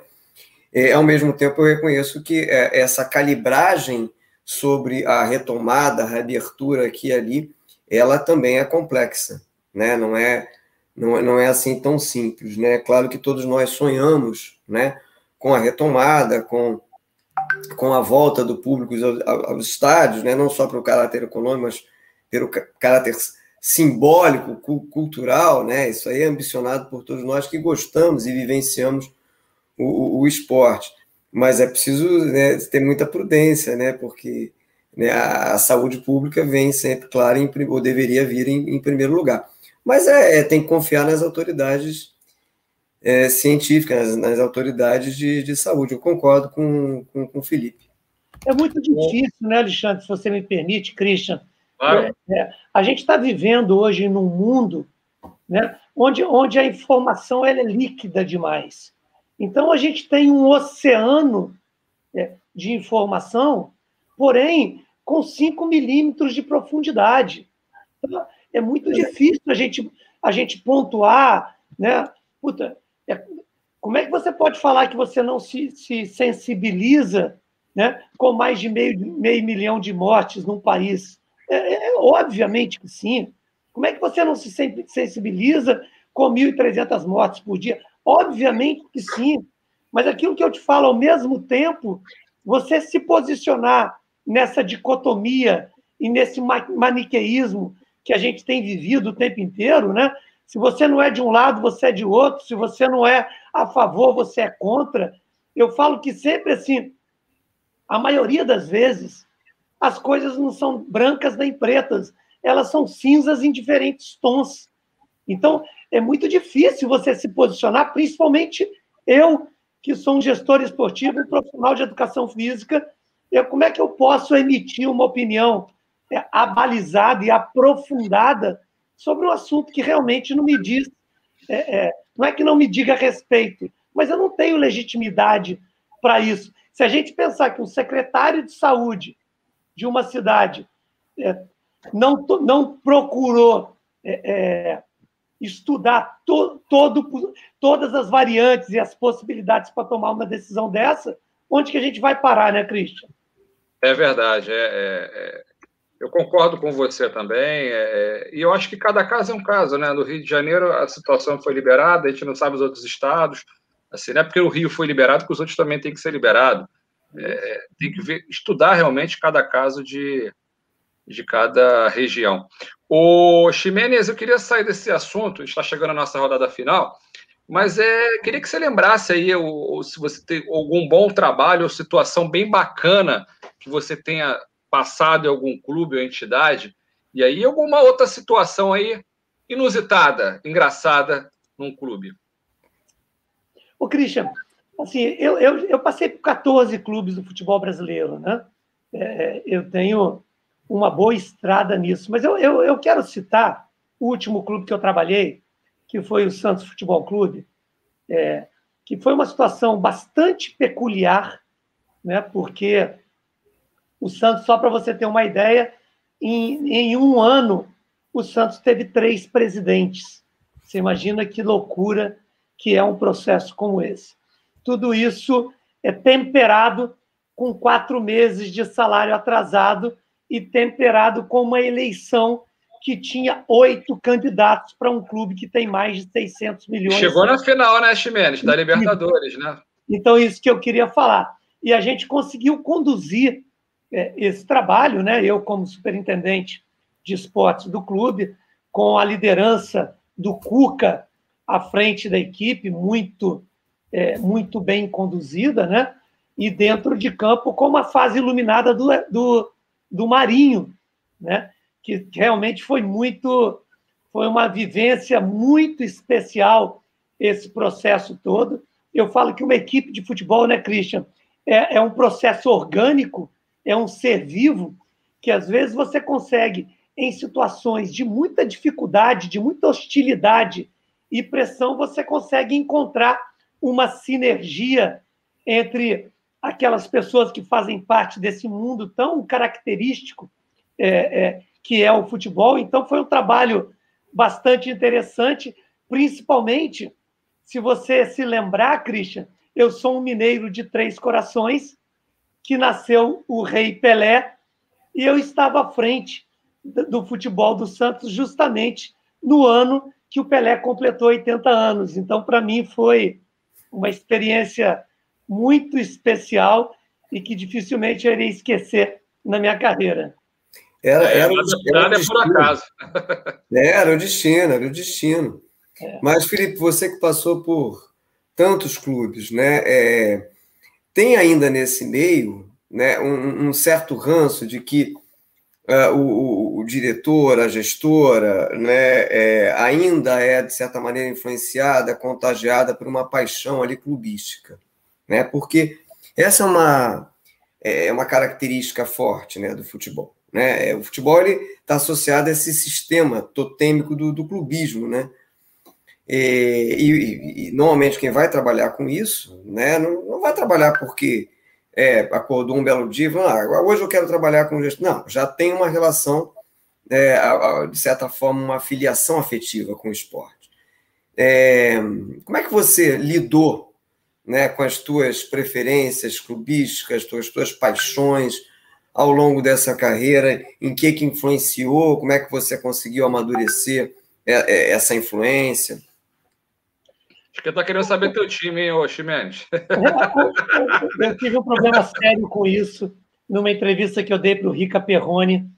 E, ao mesmo tempo, eu reconheço que é, essa calibragem sobre a retomada, a reabertura aqui e ali, ela também é complexa, né? Não é, não, é, não é assim tão simples, né? Claro que todos nós sonhamos, né? Com a retomada, com, com a volta do público aos, estádios, né? Não só pelo caráter econômico, mas pelo caráter simbólico, cultural, né? Isso aí é ambicionado por todos nós que gostamos e vivenciamos o, o, o esporte. Mas é preciso né, ter muita prudência, né? Porque né, a, saúde pública vem sempre, claro, em, ou deveria vir em, em primeiro lugar. Mas é, é, tem que confiar nas autoridades é, científica, nas, nas autoridades de, de, saúde. Eu concordo com, com, com o Felipe. É muito difícil, né, Alexandre, se você me permite, Christian. Claro. É, é, a gente está vivendo hoje num mundo né, onde, onde a informação ela é líquida demais. Então, a gente tem um oceano é, de informação, porém, com 5 milímetros de profundidade. Então, é muito difícil a gente, a gente pontuar, né? Puta, é, como é que você pode falar que você não se, se sensibiliza né, com mais de meio, meio milhão de mortes num país? É, é, é obviamente que sim. Como é que você não se sensibiliza com 1.300 mortes por dia? Obviamente que sim. Mas aquilo que eu te falo, ao mesmo tempo, você se posicionar nessa dicotomia e nesse maniqueísmo que a gente tem vivido o tempo inteiro, né? Se você não é de um lado, você é de outro. Se você não é a favor, você é contra. Eu falo que sempre assim, a maioria das vezes, as coisas não são brancas nem pretas, elas são cinzas em diferentes tons. Então, é muito difícil você se posicionar, principalmente eu, que sou um gestor esportivo, um profissional de educação física, eu, como é que eu posso emitir uma opinião é, abalizada e aprofundada sobre um assunto que realmente não me diz, é, é, não é que não me diga respeito, mas eu não tenho legitimidade para isso. Se a gente pensar que um secretário de saúde de uma cidade é, não, não procurou é, é, estudar to, todo, todas as variantes e as possibilidades para tomar uma decisão dessa, onde que a gente vai parar, né, Christian? É verdade. É, é, é eu concordo com você também. É, e eu acho que cada caso é um caso, né? No Rio de Janeiro a situação foi liberada, a gente não sabe os outros estados. Assim, não é porque o Rio foi liberado que os outros também têm que ser liberados. É, tem que ver, estudar realmente cada caso de, de cada região. O Ximenes, eu queria sair desse assunto, está chegando a nossa rodada final, mas é, queria que você lembrasse aí, ou, ou, se você tem algum bom trabalho ou situação bem bacana que você tenha passado em algum clube ou entidade, e aí alguma outra situação aí inusitada, engraçada num clube. Ô, Christian, assim, eu, eu, eu passei por 14 clubes do futebol brasileiro, né? É, eu tenho uma boa estrada nisso. Mas eu, eu, eu quero citar o último clube que eu trabalhei, que foi o Santos Futebol Clube, é, que foi uma situação bastante peculiar, né, porque o Santos, só para você ter uma ideia, em, em um ano, o Santos teve três presidentes. Você imagina que loucura que é um processo como esse. Tudo isso é temperado com quatro meses de salário atrasado e temperado com uma eleição que tinha oito candidatos para um clube que tem mais de 600 milhões. Chegou na final, né, Ximenes, da Libertadores, né? Então, isso que eu queria falar. E a gente conseguiu conduzir é, esse trabalho, né? Eu, como superintendente de esportes do clube, com a liderança do Cuca à frente da equipe, muito, é, muito bem conduzida, né? E dentro de campo, com uma fase iluminada do, do, do Marinho, né? Que realmente foi muito, foi uma vivência muito especial esse processo todo. Eu falo que uma equipe de futebol, né, Christian, é, é um processo orgânico, é um ser vivo, que às vezes você consegue, em situações de muita dificuldade, de muita hostilidade e pressão, você consegue encontrar uma sinergia entre aquelas pessoas que fazem parte desse mundo tão característico é, é, que é o futebol. Então, foi um trabalho bastante interessante, principalmente se você se lembrar, Christian, eu sou um mineiro de três corações, que nasceu o Rei Pelé, e eu estava à frente do futebol do Santos justamente no ano que o Pelé completou 80 anos. Então, para mim, foi uma experiência muito especial e que dificilmente eu irei esquecer na minha carreira. Era, era, é, era, era por acaso. É, era o destino, era o destino. É. Mas, Felipe, você que passou por tantos clubes, né? É, tem ainda nesse meio né, um, um, certo ranço de que uh, o, o, diretor, a gestora, né, é, ainda é, de certa maneira, influenciada, contagiada por uma paixão ali clubística. Né? Porque essa é uma, é uma característica forte né, do futebol. Né? É, o futebol está associado a esse sistema totêmico do, do clubismo, né? E, e, e, normalmente quem vai trabalhar com isso, né, não, não vai trabalhar porque é, acordou um belo dia e falou, ah, hoje eu quero trabalhar com gestão. Não, já tem uma relação, é, de certa forma, uma filiação afetiva com o esporte. É, como é que você lidou né, com as tuas preferências clubísticas, as tuas, tuas paixões ao longo dessa carreira? Em que que influenciou? Como é que você conseguiu amadurecer é, é, essa influência? Acho que eu tô querendo saber teu time, hein, ô? Eu tive um problema sério com isso numa entrevista que eu dei para o Rica Perrone.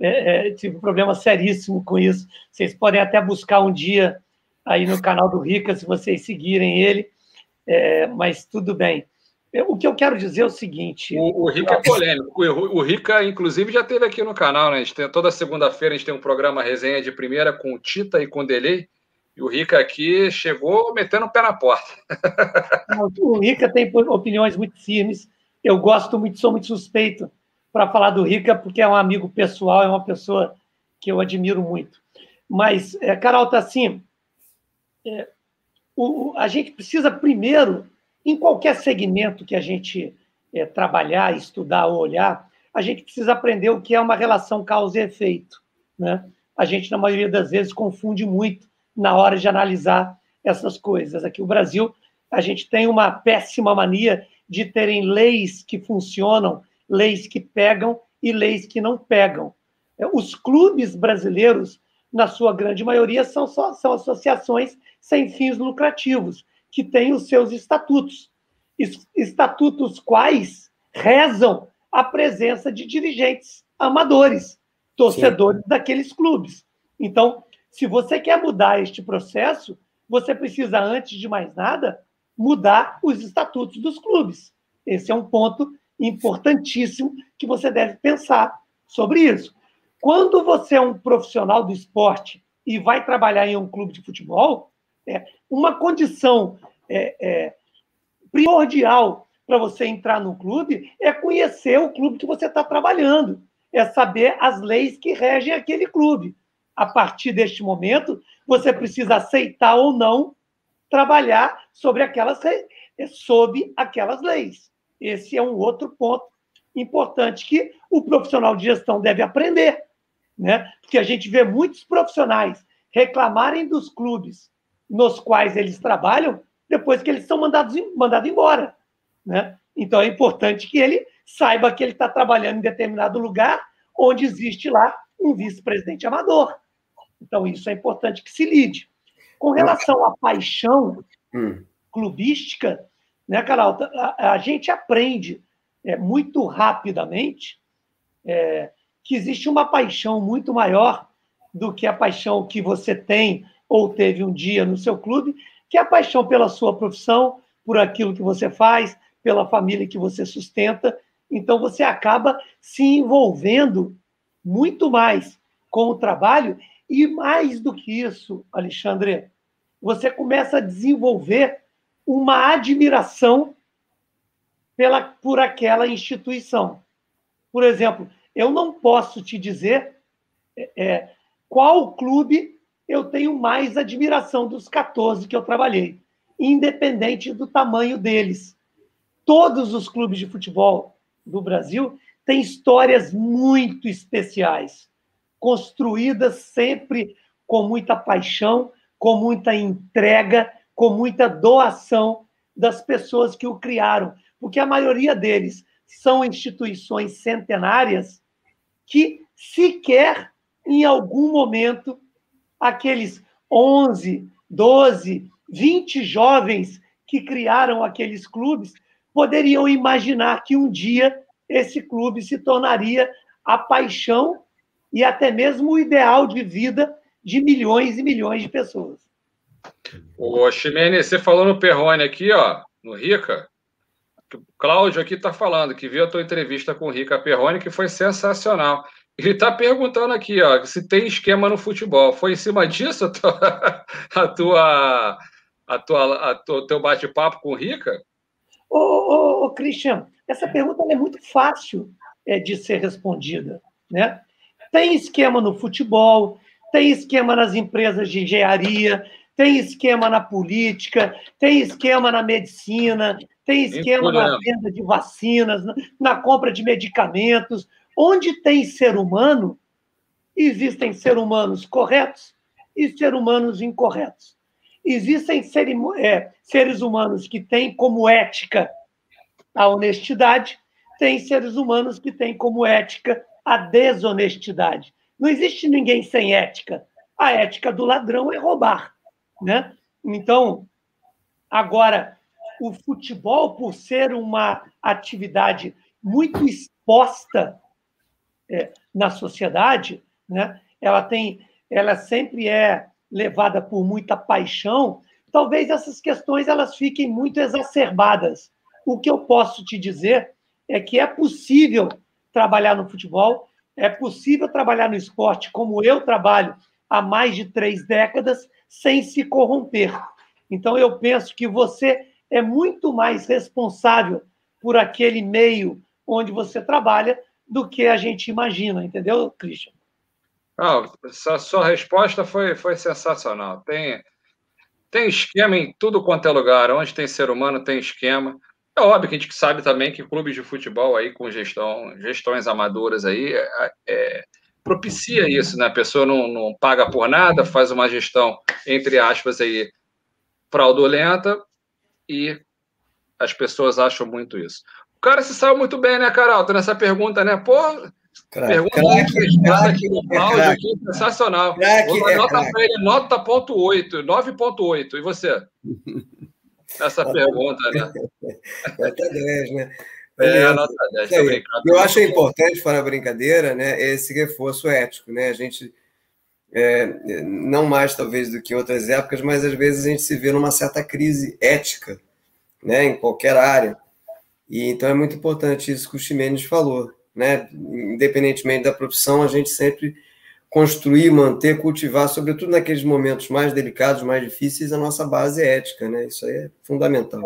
É, é, tive um problema seríssimo com isso. Vocês podem até buscar um dia aí no canal do Rica, se vocês seguirem ele, é, mas tudo bem. O que eu quero dizer é o seguinte. O, o Rica é polêmico. O, o, Rica, inclusive, já teve aqui no canal, né? Tem, toda segunda-feira a gente tem um programa resenha de primeira com o Tita e com o Delay. E o Rica aqui chegou metendo o pé na porta. o Rica tem opiniões muito firmes. Eu gosto muito, sou muito suspeito para falar do Rica, porque é um amigo pessoal, é uma pessoa que eu admiro muito. Mas, é, Carol, está assim: é, o, a gente precisa primeiro, em qualquer segmento que a gente é, trabalhar, estudar ou olhar, a gente precisa aprender o que é uma relação causa e efeito. Né? A gente, na maioria das vezes, confunde muito na hora de analisar essas coisas. Aqui o Brasil, a gente tem uma péssima mania de terem leis que funcionam, leis que pegam e leis que não pegam. É, os clubes brasileiros, na sua grande maioria, são, só, são associações sem fins lucrativos, que têm os seus estatutos. Estatutos quais rezam a presença de dirigentes amadores, torcedores Sim. daqueles clubes. Então, se você quer mudar este processo, você precisa, antes de mais nada, mudar os estatutos dos clubes. Esse é um ponto importantíssimo que você deve pensar sobre isso. Quando você é um profissional do esporte e vai trabalhar em um clube de futebol, é uma condição é, é, primordial para você entrar no clube é conhecer o clube que você está trabalhando, é saber as leis que regem aquele clube a partir deste momento, você precisa aceitar ou não trabalhar sobre aquelas, sob aquelas leis. Esse é um outro ponto importante que o profissional de gestão deve aprender, né? Porque a gente vê muitos profissionais reclamarem dos clubes nos quais eles trabalham depois que eles são mandados, mandados embora, né? Então é importante que ele saiba que ele está trabalhando em determinado lugar onde existe lá um vice-presidente amador. Então, isso é importante que se lide. Com relação à paixão hum. clubística, né, Carol, a, a gente aprende é, muito rapidamente é, que existe uma paixão muito maior do que a paixão que você tem ou teve um dia no seu clube, que é a paixão pela sua profissão, por aquilo que você faz, pela família que você sustenta. Então, você acaba se envolvendo muito mais com o trabalho e mais do que isso, Alexandre, você começa a desenvolver uma admiração pela, por aquela instituição. Por exemplo, eu não posso te dizer é, é qual clube eu tenho mais admiração dos 14 que eu trabalhei, independente do tamanho deles. Todos os clubes de futebol do Brasil têm histórias muito especiais construídas sempre com muita paixão, com muita entrega, com muita doação das pessoas que o criaram, porque a maioria deles são instituições centenárias que sequer em algum momento aqueles 11, 12, 20 jovens que criaram aqueles clubes poderiam imaginar que um dia esse clube se tornaria a paixão e até mesmo o ideal de vida de milhões e milhões de pessoas. Ô, Ximene, você falou no Perrone aqui, ó, no Rica, o Cláudio aqui está falando que viu a tua entrevista com o Rica Perrone, que foi sensacional. Ele está perguntando aqui, ó, se tem esquema no futebol. Foi em cima disso a tua, a tua, a tua, a tua teu bate-papo com o Rica? Ô, ô, ô, Christian, essa pergunta é muito fácil é, de ser respondida, né? Tem esquema no futebol, tem esquema nas empresas de engenharia, tem esquema na política, tem esquema na medicina, tem esquema na venda de vacinas, na compra de medicamentos. Onde tem ser humano, existem seres humanos corretos e seres humanos incorretos. Existem é, seres humanos que têm como ética a honestidade, tem seres humanos que têm como ética a desonestidade. Não existe ninguém sem ética. A ética do ladrão é roubar, né? Então, agora o futebol, por ser uma atividade muito exposta é, na sociedade, né? Ela tem, ela sempre é levada por muita paixão. Talvez essas questões elas fiquem muito exacerbadas. O que eu posso te dizer é que é possível trabalhar no futebol, é possível trabalhar no esporte como eu trabalho há mais de três décadas sem se corromper. Então eu penso que você é muito mais responsável por aquele meio onde você trabalha do que a gente imagina, entendeu, Christian? Ah, a sua resposta foi, foi sensacional. Tem, tem esquema em tudo quanto é lugar. Onde tem ser humano, tem esquema. É óbvio que a gente sabe também que clubes de futebol aí com gestão, gestões amadoras aí é, é, propicia isso, né? A pessoa não, não paga por nada, faz uma gestão, entre aspas, aí, fraudulenta e as pessoas acham muito isso. O cara se saiu muito bem, né, Caralto, nessa pergunta, né? Pô, crack, pergunta crack, crack, aqui no Cláudio, é aqui, sensacional. Crack, Vou dar é nota para ele, nota ponto 8, 9.8. E você? Essa pergunta, né? Nota 10, né? É, nota 10, Eu acho importante, fora a brincadeira, né, esse reforço ético, né? A gente, é, não mais talvez do que outras épocas, mas às vezes a gente se vê numa certa crise ética, né, em qualquer área. E então é muito importante isso que o Ximenes falou, né? Independentemente da profissão, a gente sempre construir, manter, cultivar, sobretudo naqueles momentos mais delicados, mais difíceis, a nossa base ética, né? Isso aí é fundamental.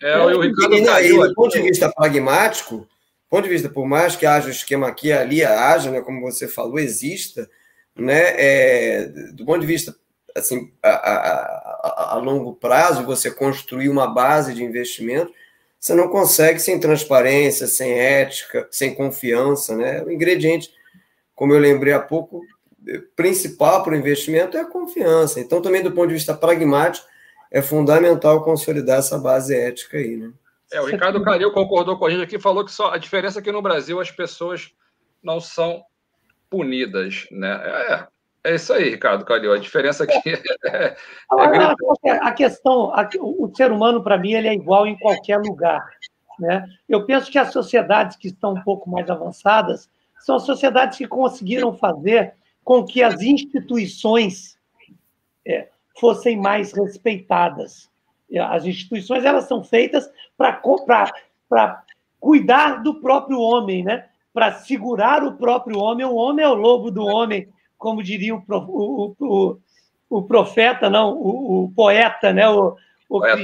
É, o Ricardo e, e, do ponto de vista pragmático, do ponto de vista, por mais que haja o esquema aqui ali, haja, né, como você falou, exista, né, é, do ponto de vista assim, a, a, a, a longo prazo, você construir uma base de investimento, você não consegue sem transparência, sem ética, sem confiança, né? O ingrediente, como eu lembrei há pouco, principal para o investimento é a confiança. Então, também do ponto de vista pragmático, é fundamental consolidar essa base ética aí, né? É, o Ricardo Calil concordou com a gente aqui, falou que só a diferença é que no Brasil as pessoas não são punidas, né? É, é isso aí, Ricardo Calil. A diferença aqui é, é a, questão, a, o ser humano para mim ele é igual em qualquer lugar, né? Eu penso que as sociedades que estão um pouco mais avançadas são sociedades que conseguiram fazer com que as instituições é, fossem mais respeitadas. As instituições elas são feitas para cuidar do próprio homem, né? para segurar o próprio homem. O homem é o lobo do homem, como diria o, o, o, o profeta, não, o, o, poeta, né? o, o poeta.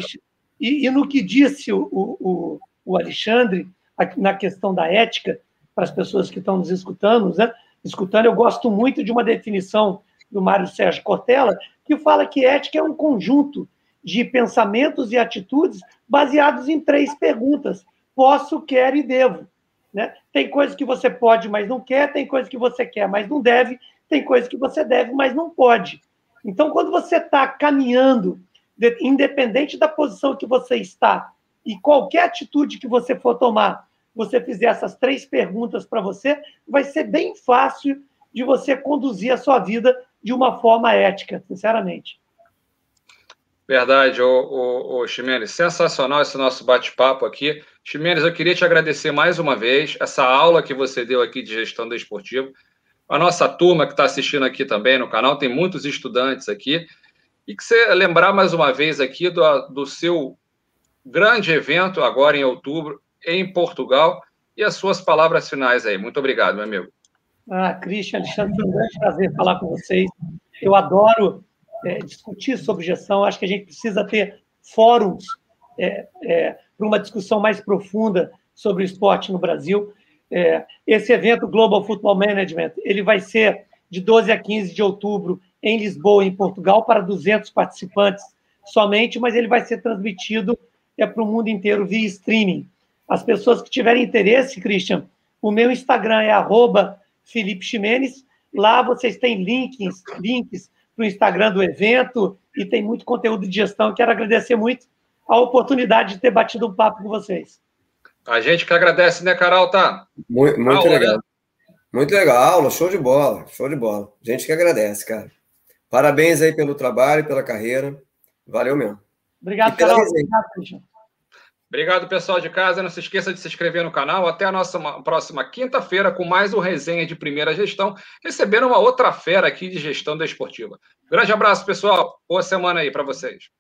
E, e, no que disse o, o, o Alexandre, na questão da ética, para as pessoas que estão nos escutando, né? escutando, eu gosto muito de uma definição do Mário Sérgio Cortella, que fala que ética é um conjunto de pensamentos e atitudes baseados em três perguntas: posso, quero e devo. Né? Tem coisas que você pode, mas não quer, tem coisas que você quer, mas não deve, tem coisas que você deve, mas não pode. Então, quando você está caminhando, independente da posição que você está, e qualquer atitude que você for tomar, você fizer essas três perguntas para você, vai ser bem fácil de você conduzir a sua vida de uma forma ética, sinceramente. Verdade, ô Ximenes, sensacional esse nosso bate-papo aqui. Ximenes, eu queria te agradecer mais uma vez essa aula que você deu aqui de gestão do esportivo. A nossa turma que está assistindo aqui também no canal, tem muitos estudantes aqui. E que você lembrar mais uma vez aqui do, do seu grande evento agora em outubro em Portugal e as suas palavras finais aí. Muito obrigado, meu amigo. Ah, Christian, Alexandre, foi um grande prazer falar com vocês. Eu adoro é, discutir sobre gestão. Acho que a gente precisa ter fóruns é, é, para uma discussão mais profunda sobre o esporte no Brasil. É, esse evento Global Football Management ele vai ser de 12 a 15 de outubro em Lisboa, em Portugal, para 200 participantes somente, mas ele vai ser transmitido é, para o mundo inteiro via streaming. As pessoas que tiverem interesse, Christian, o meu Instagram é Felipe Ximenes. Lá vocês têm links, links para o Instagram do evento e tem muito conteúdo de gestão. Quero agradecer muito a oportunidade de ter batido um papo com vocês. A gente que agradece, né, Carol? Tá? Muito, muito aula, legal. Né? Muito legal, aula, show de bola, show de bola. Gente que agradece, cara. Parabéns aí pelo trabalho, pela carreira. Valeu mesmo. Obrigado, Carol. Obrigado. Obrigado, pessoal de casa. Não se esqueça de se inscrever no canal. Até a nossa próxima quinta-feira com mais um resenha de primeira gestão, recebendo uma outra fera aqui de gestão desportiva. Grande abraço, pessoal. Boa semana aí para vocês.